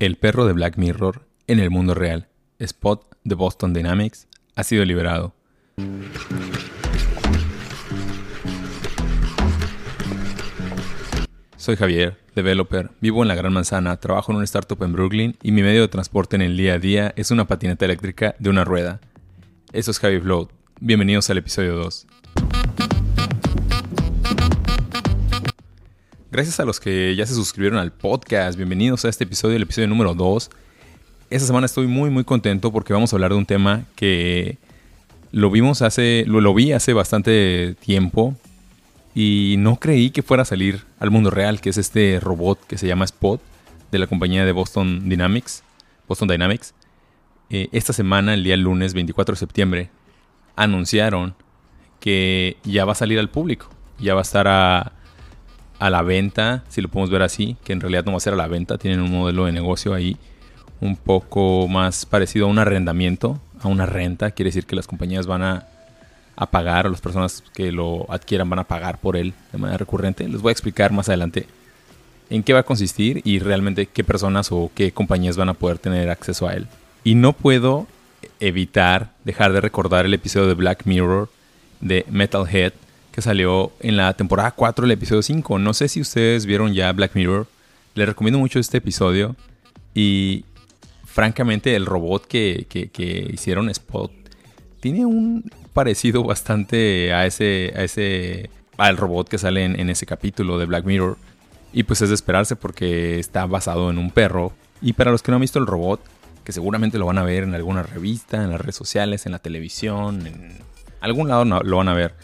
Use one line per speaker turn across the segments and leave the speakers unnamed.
El perro de Black Mirror en el mundo real, Spot de Boston Dynamics, ha sido liberado. Soy Javier, developer, vivo en la Gran Manzana, trabajo en una startup en Brooklyn y mi medio de transporte en el día a día es una patineta eléctrica de una rueda. Eso es Javi Float. Bienvenidos al episodio 2. Gracias a los que ya se suscribieron al podcast. Bienvenidos a este episodio, el episodio número 2. Esta semana estoy muy muy contento porque vamos a hablar de un tema que lo vimos hace lo, vi hace bastante tiempo y no creí que fuera a salir al mundo real, que es este robot que se llama Spot de la compañía de Boston Dynamics, Boston Dynamics. Eh, esta semana, el día lunes 24 de septiembre, anunciaron que ya va a salir al público, ya va a estar a, a la venta, si lo podemos ver así, que en realidad no va a ser a la venta, tienen un modelo de negocio ahí un poco más parecido a un arrendamiento, a una renta, quiere decir que las compañías van a, a pagar, o las personas que lo adquieran van a pagar por él de manera recurrente. Les voy a explicar más adelante en qué va a consistir y realmente qué personas o qué compañías van a poder tener acceso a él. Y no puedo evitar dejar de recordar el episodio de Black Mirror de Metalhead que salió en la temporada 4 del episodio 5. No sé si ustedes vieron ya Black Mirror. Les recomiendo mucho este episodio. Y francamente el robot que, que, hicieron Spot tiene un parecido bastante a ese, a ese, al robot que sale en, en ese capítulo de Black Mirror. Y pues es de esperarse porque está basado en un perro. Y para los que no han visto el robot, que seguramente lo van a ver en alguna revista, en las redes sociales, en la televisión, en algún lado lo van a ver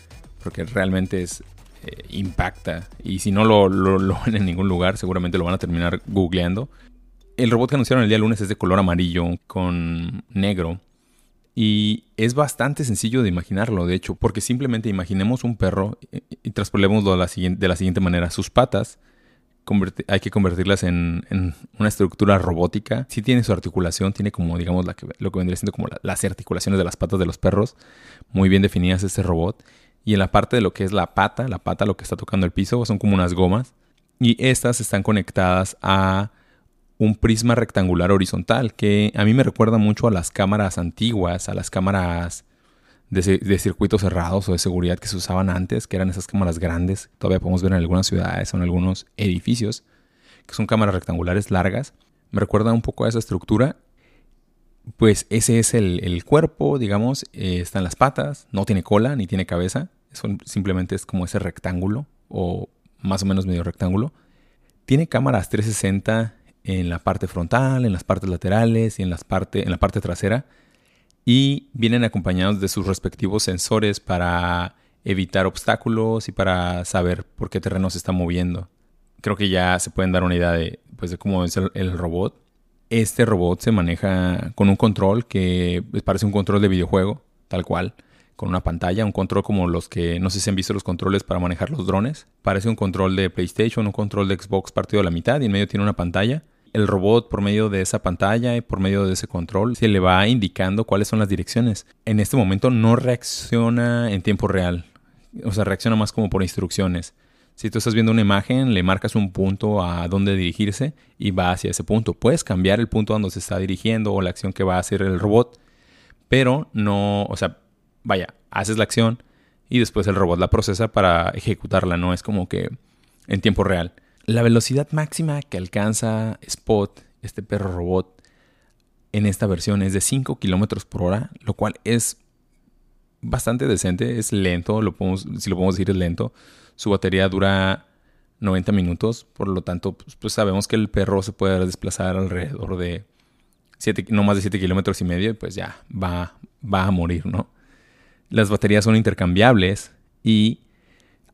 porque realmente es eh, impacta. Y si no lo, lo, ven en ningún lugar, seguramente lo van a terminar googleando. El robot que anunciaron el día lunes es de color amarillo con negro. Y es bastante sencillo de imaginarlo, de hecho, porque simplemente imaginemos un perro y, y de la, siguiente, manera. Sus patas hay que convertirlas en, una estructura robótica. Sí tiene su articulación, tiene como, digamos, lo que vendría siendo como las articulaciones de las patas de los perros, muy bien definidas este robot. Y en la parte de lo que es la pata, la pata lo que está tocando el piso, son como unas gomas. Y estas están conectadas a un prisma rectangular horizontal que a mí me recuerda mucho a las cámaras antiguas, a las cámaras de, de, circuitos cerrados o de seguridad que se usaban antes, que eran esas cámaras grandes, todavía podemos ver en algunas ciudades o en algunos edificios, que son cámaras rectangulares largas. Me recuerda un poco a esa estructura pues ese es el, cuerpo, digamos, eh, están las patas, no tiene cola ni tiene cabeza, simplemente es como ese rectángulo o más o menos medio rectángulo. Tiene cámaras 360 en la parte frontal, en las partes laterales y en, las parte, en la parte trasera y vienen acompañados de sus respectivos sensores para evitar obstáculos y para saber por qué terreno se está moviendo. Creo que ya se pueden dar una idea de, pues, cómo es el robot. Este robot se maneja con un control que parece un control de videojuego, tal cual, con una pantalla, un control como los que no sé si han visto los controles para manejar los drones. Parece un control de PlayStation, un control de Xbox partido a la mitad y en medio tiene una pantalla. El robot por medio de esa pantalla y por medio de ese control se le va indicando cuáles son las direcciones. En este momento no reacciona en tiempo real, o sea, reacciona más como por instrucciones. Si tú estás viendo una imagen, le marcas un punto a dónde dirigirse y va hacia ese punto. Puedes cambiar el punto a donde se está dirigiendo o la acción que va a hacer el robot, pero no, o sea, vaya, haces la acción y después el robot la procesa para ejecutarla, no es como que en tiempo real. La velocidad máxima que alcanza Spot, este perro robot, en esta versión es de 5 kilómetros por hora, lo cual es bastante decente, es lento, lo si lo podemos decir es lento. Su batería dura 90 minutos, por lo tanto, pues, pues, sabemos que el perro se puede desplazar alrededor de no más de 7 kilómetros y medio y pues ya va, va a morir, ¿no? Las baterías son intercambiables y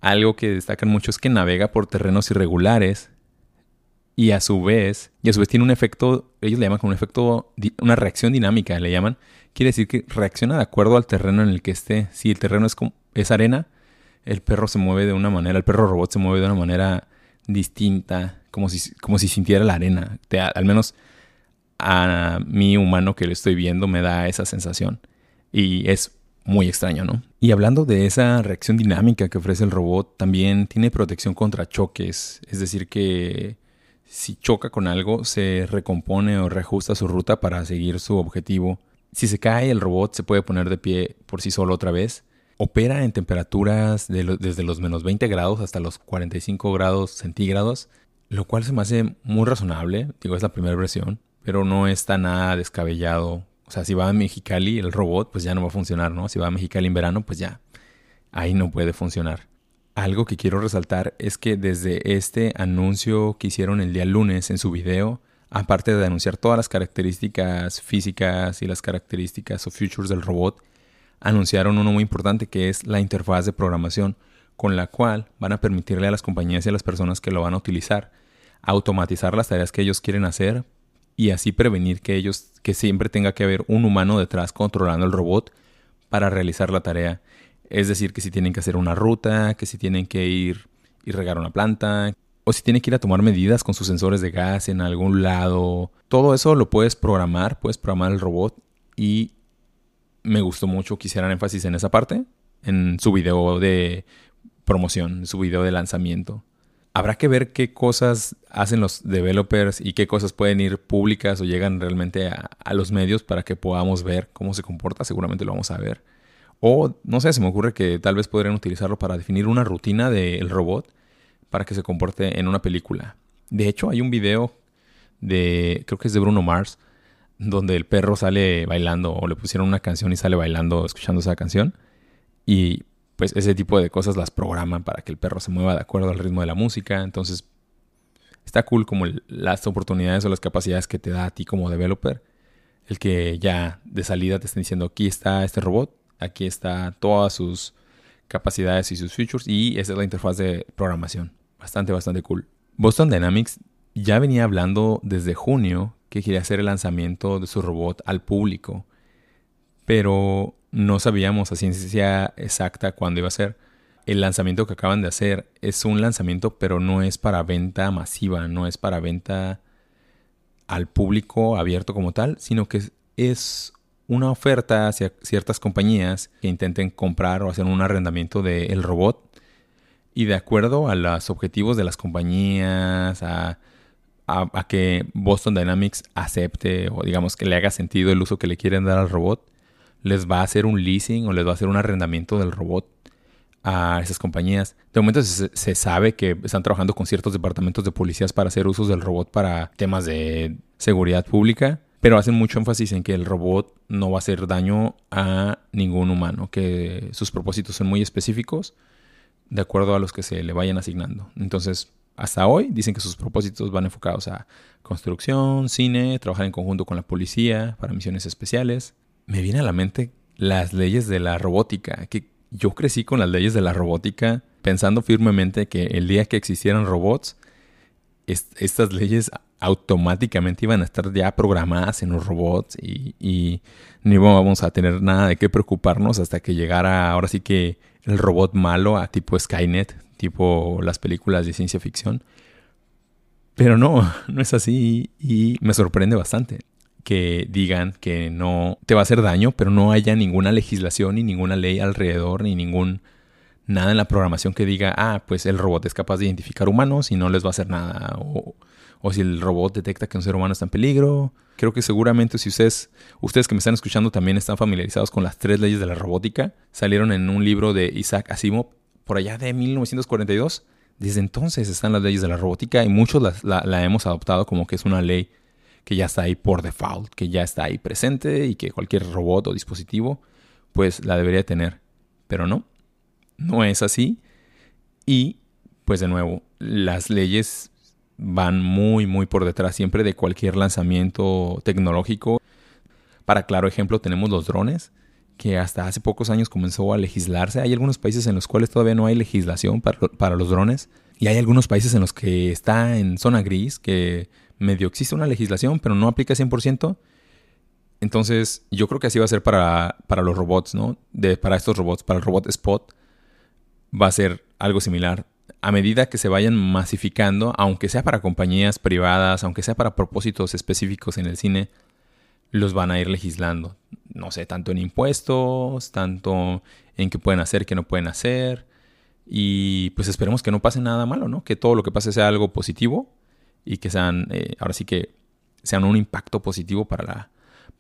algo que destacan mucho es que navega por terrenos irregulares y a su vez, y a su vez tiene un efecto, ellos le llaman como un efecto, una reacción dinámica, le llaman. Quiere decir que reacciona de acuerdo al terreno en el que esté. Si el terreno es, es arena, el perro se mueve de una manera, el perro robot se mueve de una manera distinta, como si, como si sintiera la arena. al menos a mi humano que lo estoy viendo me da esa sensación. Y es muy extraño, ¿no? Y hablando de esa reacción dinámica que ofrece el robot, también tiene protección contra choques. Es decir, que Si choca con algo, se recompone o reajusta su ruta para seguir su objetivo. Si se cae, el robot se puede poner de pie por sí solo otra vez. Opera en temperaturas desde los menos 20 grados hasta los 45 grados centígrados, lo cual se me hace muy razonable. Digo, es la primera versión, pero no está nada descabellado. O sea, si va a Mexicali el robot, pues ya no va a funcionar, ¿no? Si va a Mexicali en verano, pues ya, ahí no puede funcionar. Algo que quiero resaltar es que desde este anuncio que hicieron el día lunes en su video, aparte de anunciar todas las características físicas y las características o features del robot, anunciaron uno muy importante que es la interfaz de programación, con la cual van a permitirle a las compañías y a las personas que lo van a utilizar automatizar las tareas que ellos quieren hacer y así prevenir que ellos que siempre tenga que haber un humano detrás controlando el robot para realizar la tarea. Es decir, que si tienen que hacer una ruta, que si tienen que ir y regar una planta, o si tienen que ir a tomar medidas con sus sensores de gas en algún lado. Todo eso lo puedes programar, puedes programar el robot y me gustó mucho que hicieran énfasis en esa parte, en su video de promoción, su video de lanzamiento. Habrá que ver qué cosas hacen los developers y qué cosas pueden ir públicas o llegan realmente a, los medios para que podamos ver cómo se comporta. Seguramente lo vamos a ver. O, no sé, se me ocurre que tal vez podrían utilizarlo para definir una rutina del robot para que se comporte en una película. De hecho, hay un video de, creo que es de Bruno Mars, donde el perro sale bailando o le pusieron una canción y sale bailando escuchando esa canción. Y pues ese tipo de cosas las programan para que el perro se mueva de acuerdo al ritmo de la música. Entonces, está cool como las oportunidades o las capacidades que te da a ti como developer. El que ya de salida te estén diciendo, aquí está este robot, Aquí está todas sus capacidades y sus features y esa es la interfaz de programación. Bastante, bastante cool. Boston Dynamics ya venía hablando desde junio que quería hacer el lanzamiento de su robot al público, pero no sabíamos a ciencia exacta cuándo iba a ser. El lanzamiento que acaban de hacer es un lanzamiento, pero no es para venta masiva, no es para venta al público abierto como tal, sino que es una oferta hacia ciertas compañías que intenten comprar o hacer un arrendamiento del robot y de acuerdo a los objetivos de las compañías, a, que Boston Dynamics acepte o digamos que le haga sentido el uso que le quieren dar al robot, les va a hacer un leasing o les va a hacer un arrendamiento del robot a esas compañías. De momento se, sabe que están trabajando con ciertos departamentos de policías para hacer usos del robot para temas de seguridad pública pero hacen mucho énfasis en que el robot no va a hacer daño a ningún humano, que sus propósitos son muy específicos de acuerdo a los que se le vayan asignando. Entonces, hasta hoy dicen que sus propósitos van enfocados a construcción, cine, trabajar en conjunto con la policía para misiones especiales. Me viene a la mente las leyes de la robótica, que yo crecí con las leyes de la robótica pensando firmemente que el día que existieran robots, estas leyes automáticamente iban a estar ya programadas en los robots y, y no íbamos a tener nada de qué preocuparnos hasta que llegara ahora sí que el robot malo a tipo Skynet, tipo las películas de ciencia ficción. Pero no, no es así y me sorprende bastante que digan que no te va a hacer daño, pero no haya ninguna legislación ni ninguna ley alrededor, ni ningún nada en la programación que diga, ah, pues el robot es capaz de identificar humanos y no les va a hacer nada. O, o si el robot detecta que un ser humano está en peligro. Creo que seguramente si ustedes, ustedes que me están escuchando también están familiarizados con las tres leyes de la robótica, salieron en un libro de Isaac Asimov por allá de 1942. Desde entonces están las leyes de la robótica y muchos la, la hemos adoptado como que es una ley que ya está ahí por default, que ya está ahí presente y que cualquier robot o dispositivo pues la debería tener. Pero no, no es así. Y pues de nuevo, las leyes van muy, muy por detrás siempre de cualquier lanzamiento tecnológico. Para claro ejemplo, tenemos los drones, que hasta hace pocos años comenzó a legislarse. Hay algunos países en los cuales todavía no hay legislación para, los drones. Y hay algunos países en los que está en zona gris, que medio existe una legislación, pero no aplica 100%. Entonces, yo creo que así va a ser para, para los robots, ¿no? De, para estos robots, para el robot Spot, va a ser algo similar a medida que se vayan masificando, aunque sea para compañías privadas, aunque sea para propósitos específicos en el cine, los van a ir legislando. No sé, tanto en impuestos, tanto en qué pueden hacer, qué no pueden hacer. Y pues esperemos que no pase nada malo, ¿no? Que todo lo que pase sea algo positivo y que sean, eh, ahora sí que sean un impacto positivo para la,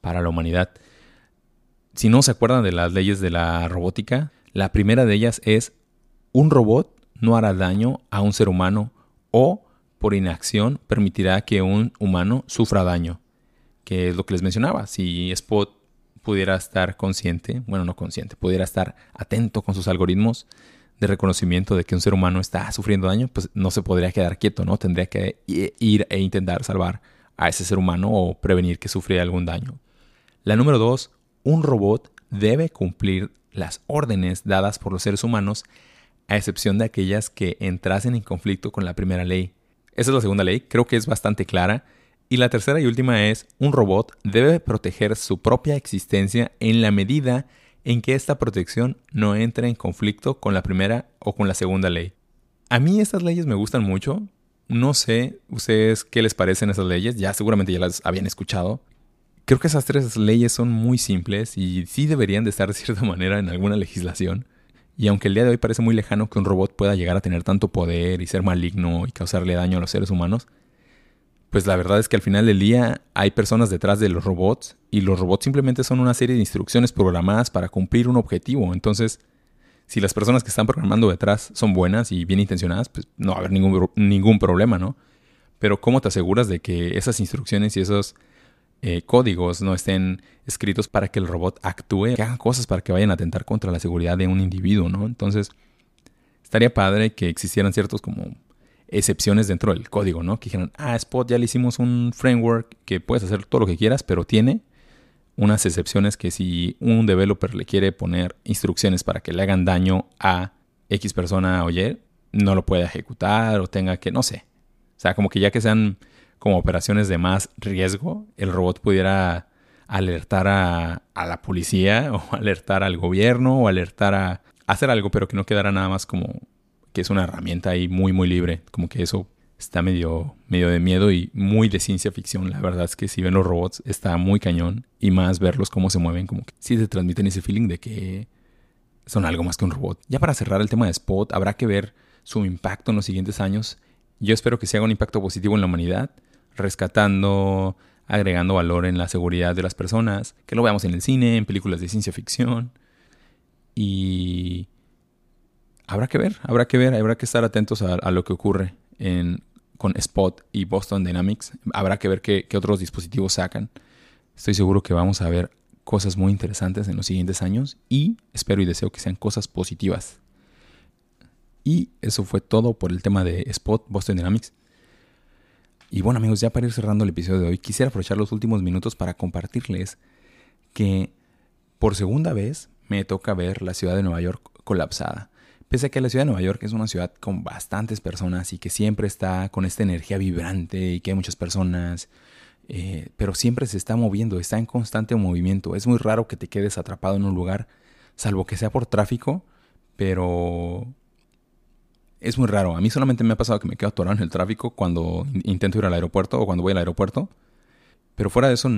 para la humanidad. Si no se acuerdan de las leyes de la robótica, la primera de ellas es un robot no hará daño a un ser humano o por inacción permitirá que un humano sufra daño, que es lo que les mencionaba. Si Spot pudiera estar consciente, bueno, no consciente, pudiera estar atento con sus algoritmos de reconocimiento de que un ser humano está sufriendo daño, pues no se podría quedar quieto, ¿no? Tendría que ir e intentar salvar a ese ser humano o prevenir que sufriera algún daño. La número dos, un robot debe cumplir las órdenes dadas por los seres humanos, a excepción de aquellas que entrasen en conflicto con la primera ley. Esa es la segunda ley, creo que es bastante clara. Y la tercera y última es, un robot debe proteger su propia existencia en la medida en que esta protección no entre en conflicto con la primera o con la segunda ley. A mí estas leyes me gustan mucho, no sé ustedes qué les parecen esas leyes, ya seguramente ya las habían escuchado. Creo que esas tres leyes son muy simples y sí deberían de estar de cierta manera en alguna legislación. Y aunque el día de hoy parece muy lejano que un robot pueda llegar a tener tanto poder y ser maligno y causarle daño a los seres humanos, pues la verdad es que al final del día hay personas detrás de los robots y los robots simplemente son una serie de instrucciones programadas para cumplir un objetivo. Entonces, si las personas que están programando detrás son buenas y bien intencionadas, pues no va a haber ningún, ningún problema, ¿no? Pero ¿cómo te aseguras de que esas instrucciones y esos eh, códigos no estén escritos para que el robot actúe, que haga cosas para que vayan a atentar contra la seguridad de un individuo, ¿no? Entonces, estaría padre que existieran ciertos como excepciones dentro del código, ¿no? Que dijeran, ah, Spot ya le hicimos un framework que puedes hacer todo lo que quieras, pero tiene unas excepciones que si un developer le quiere poner instrucciones para que le hagan daño a X persona o Y, no lo puede ejecutar o tenga que, no sé. O sea, como que ya que sean como operaciones de más riesgo, el robot pudiera alertar a, a la policía o alertar al gobierno o alertar a hacer algo, pero que no quedara nada más como que es una herramienta ahí muy, muy libre. Como que eso está medio, medio de miedo y muy de ciencia ficción. La verdad es que si ven los robots está muy cañón y más verlos cómo se mueven, como que sí se transmiten ese feeling de que son algo más que un robot. Ya para cerrar el tema de Spot, habrá que ver su impacto en los siguientes años. Yo espero que se haga un impacto positivo en la humanidad, rescatando, agregando valor en la seguridad de las personas, que lo veamos en el cine, en películas de ciencia ficción. Y habrá que ver, habrá que ver, habrá que estar atentos a, lo que ocurre con Spot y Boston Dynamics. Habrá que ver qué, otros dispositivos sacan. Estoy seguro que vamos a ver cosas muy interesantes en los siguientes años y espero y deseo que sean cosas positivas. Y eso fue todo por el tema de Spot, Boston Dynamics. Y bueno amigos, ya para ir cerrando el episodio de hoy, quisiera aprovechar los últimos minutos para compartirles que por segunda vez me toca ver la ciudad de Nueva York colapsada. Pese a que la ciudad de Nueva York es una ciudad con bastantes personas y que siempre está con esta energía vibrante y que hay muchas personas, eh, pero siempre se está moviendo, está en constante movimiento. Es muy raro que te quedes atrapado en un lugar, salvo que sea por tráfico, pero es muy raro. A mí solamente me ha pasado que me quedo atorado en el tráfico cuando intento ir al aeropuerto o cuando voy al aeropuerto. Pero fuera de eso,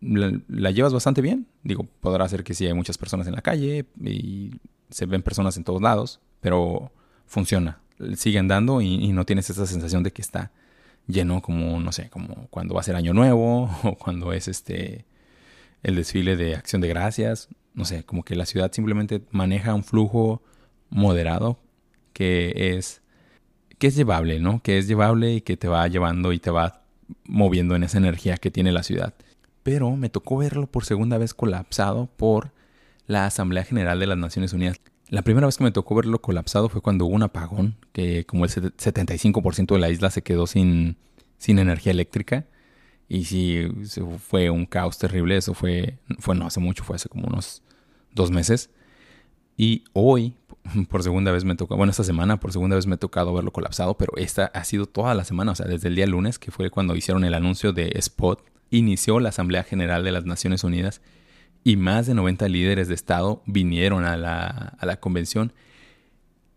la, la, llevas bastante bien. Digo, podrá ser que sí hay muchas personas en la calle y se ven personas en todos lados, pero funciona. Sigue andando y, no tienes esa sensación de que está lleno como, no sé, como cuando va a ser año nuevo o cuando es este el desfile de acción de gracias. No sé, como que la ciudad simplemente maneja un flujo moderado que es que es llevable, ¿no? Que es llevable y que te va llevando y te va moviendo en esa energía que tiene la ciudad. Pero me tocó verlo por segunda vez colapsado por la Asamblea General de las Naciones Unidas. La primera vez que me tocó verlo colapsado fue cuando hubo un apagón, que como el 75% de la isla se quedó sin, sin energía eléctrica. Y sí, fue un caos terrible. Eso fue, fue no hace mucho, fue hace como unos dos meses. Y hoy, por segunda vez me tocó, bueno, esta semana por segunda vez me ha tocado verlo colapsado, pero esta ha sido toda la semana, o sea, desde el día lunes, que fue cuando hicieron el anuncio de Spot, inició la Asamblea General de las Naciones Unidas y más de 90 líderes de Estado vinieron a la, convención.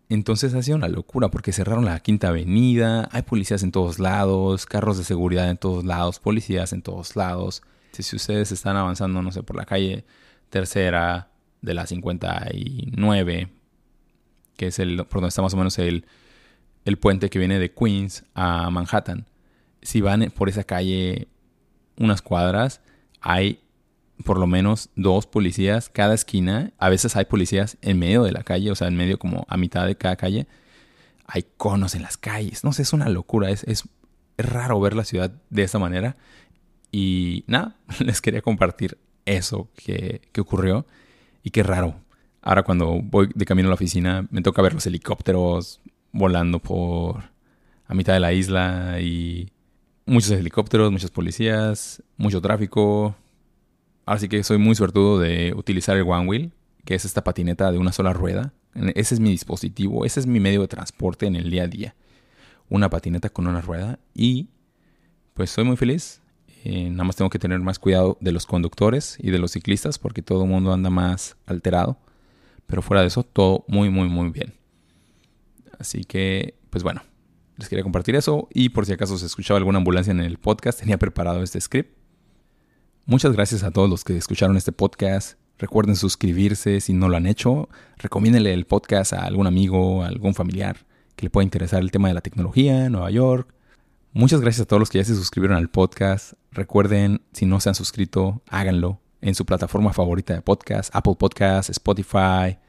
Entonces ha sido una locura porque cerraron la Quinta Avenida, hay policías en todos lados, carros de seguridad en todos lados, policías en todos lados. Si ustedes están avanzando, no sé, por la calle tercera de la 59, que es el, por donde está más o menos el, el puente que viene de Queens a Manhattan, si van por esa calle unas cuadras, hay por lo menos dos policías cada esquina. A veces hay policías en medio de la calle, o sea, en medio como a mitad de cada calle. Hay conos en las calles. No sé, es una locura. Es, es, raro ver la ciudad de esa manera. Y nada, les quería compartir eso que, que ocurrió. Y qué raro. Ahora cuando voy de camino a la oficina me toca ver los helicópteros volando por a mitad de la isla y muchos helicópteros, muchas policías, mucho tráfico. Así que soy muy suertudo de utilizar el One Wheel, que es esta patineta de una sola rueda. Ese es mi dispositivo, ese es mi medio de transporte en el día a día. Una patineta con una rueda y pues soy muy feliz. Eh, nada más tengo que tener más cuidado de los conductores y de los ciclistas porque todo el mundo anda más alterado. Pero fuera de eso, todo muy, muy, muy bien. Así que, pues bueno, les quería compartir eso y por si acaso se escuchaba alguna ambulancia en el podcast, tenía preparado este script. Muchas gracias a todos los que escucharon este podcast. Recuerden suscribirse si no lo han hecho. Recomiéndenle el podcast a algún amigo, a algún familiar que le pueda interesar el tema de la tecnología Nueva York. Muchas gracias a todos los que ya se suscribieron al podcast. Recuerden, si no se han suscrito, háganlo en su plataforma favorita de podcast, Apple Podcasts, Spotify,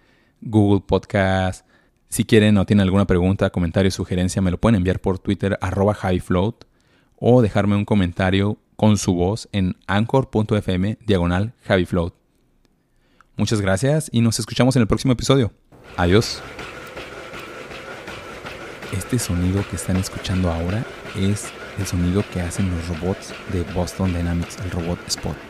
Google Podcasts, si quieren o tienen alguna pregunta, comentario, sugerencia, me lo pueden enviar por Twitter arroba highfloat o dejarme un comentario con su voz en anchor.fm diagonal javyfloat. Muchas gracias y nos escuchamos en el próximo episodio. Adiós. Este sonido que están escuchando ahora es el sonido que hacen los robots de Boston Dynamics, el robot Spot.